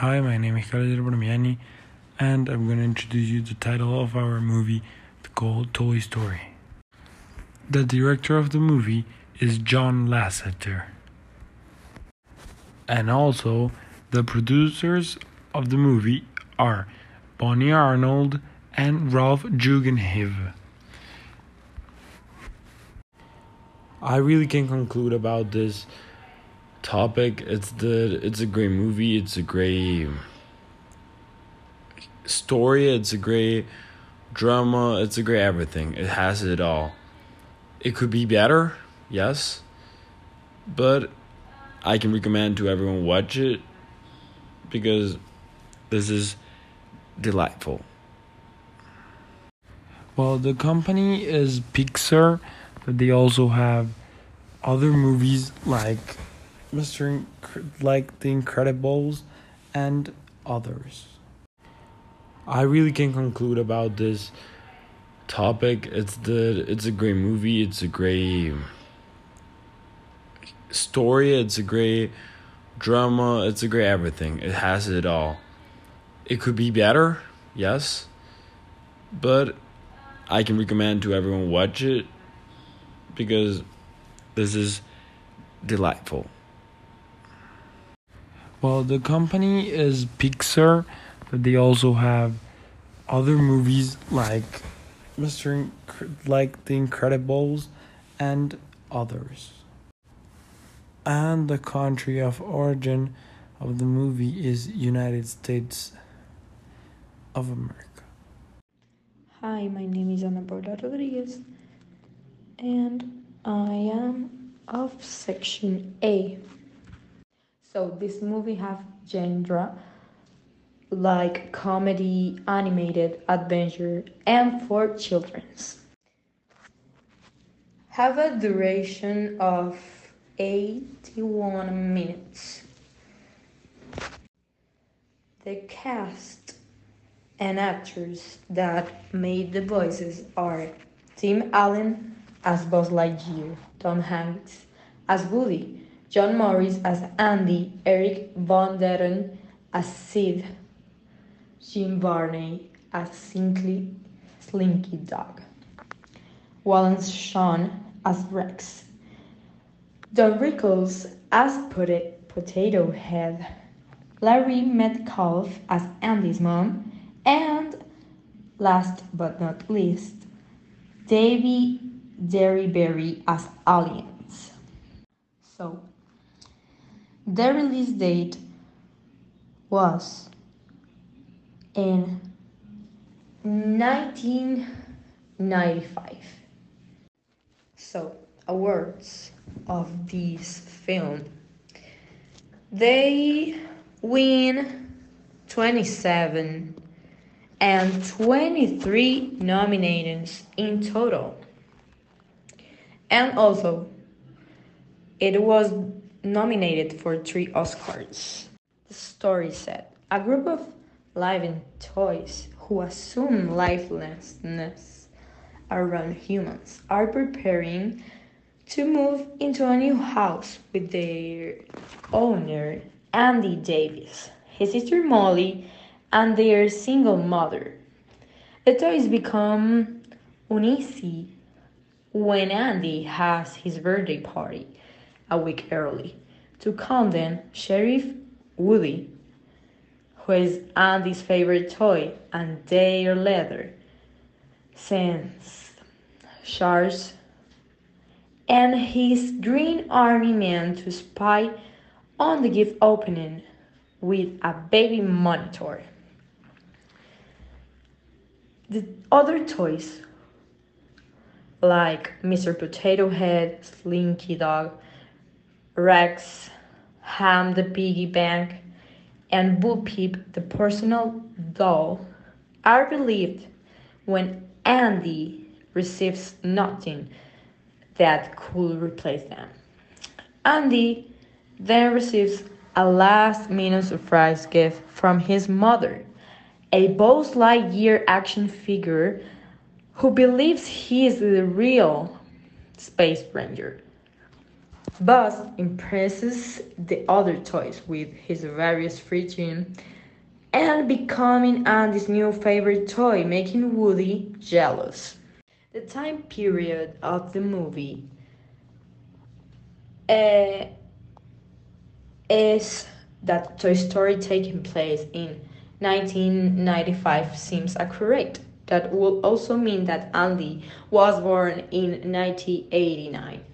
Hi, my name is Khalid Bramiani, and I'm going to introduce you the title of our movie, called Toy Story. The director of the movie is John Lasseter. And also, the producers of the movie are Bonnie Arnold and Ralph Guggenheim. I really can conclude about this topic. It's the it's a great movie. It's a great story. It's a great drama. It's a great everything. It has it all. It could be better, yes, but I can recommend to everyone watch it because this is delightful. Well, the company is Pixar, but they also have other movies like Mr. Inc- like The Incredibles and others. I really can conclude about this topic. It's the it's a great movie. It's a great story. It's a great drama. It's a great everything. It has it all. It could be better, yes, but I can recommend to everyone watch it because this is delightful. Well, the company is Pixar, but they also have other movies like Mr. Inc- like The Incredibles and others. And the country of origin of the movie is United States of America. Hi, my name is Ana Paula Rodriguez, and I am of section A. So this movie have genre like comedy, animated, adventure, and for children's. Have a duration of 81 minutes. The cast and actors that made the voices are Tim Allen as Buzz Lightyear, Tom Hanks as Woody, John Morris as Andy, Eric Von Detten as Sid, Jim Varney as Slinky, Slinky Dog, Wallace Shawn as Rex, Don Rickles as Pot- Potato Head, Larry Metcalf as Andy's mom, and last but not least, Debi Derryberry as Aliens. So, the release date was in 1995. So, awards of this film. They win 27 and 23 nominations in total. And also, it was nominated for three Oscars. The story said a group of living toys who assume lifelessness around humans are preparing to move into a new house with their owner, Andy Davis, his sister Molly, and their single mother. The toys become uneasy when Andy has his birthday party a week early. To them, Sheriff Woody, who is Andy's favorite toy and their leather, sends Charles and his Green Army men to spy on the gift opening with a baby monitor. The other toys, like Mr. Potato Head, Slinky Dog, Rex, Hamm the Piggy Bank, and Bo Peep the personal doll, are relieved when Andy receives nothing that could replace them. Andy then receives a last minute surprise gift from his mother, a Buzz Lightyear action figure who believes he is the real Space Ranger. Buzz impresses the other toys with his various freaking and becoming Andy's new favorite toy, making Woody jealous. The time period of the movie uh, is that Toy Story taking place in 1995 seems accurate. That will also mean that Andy was born in 1989.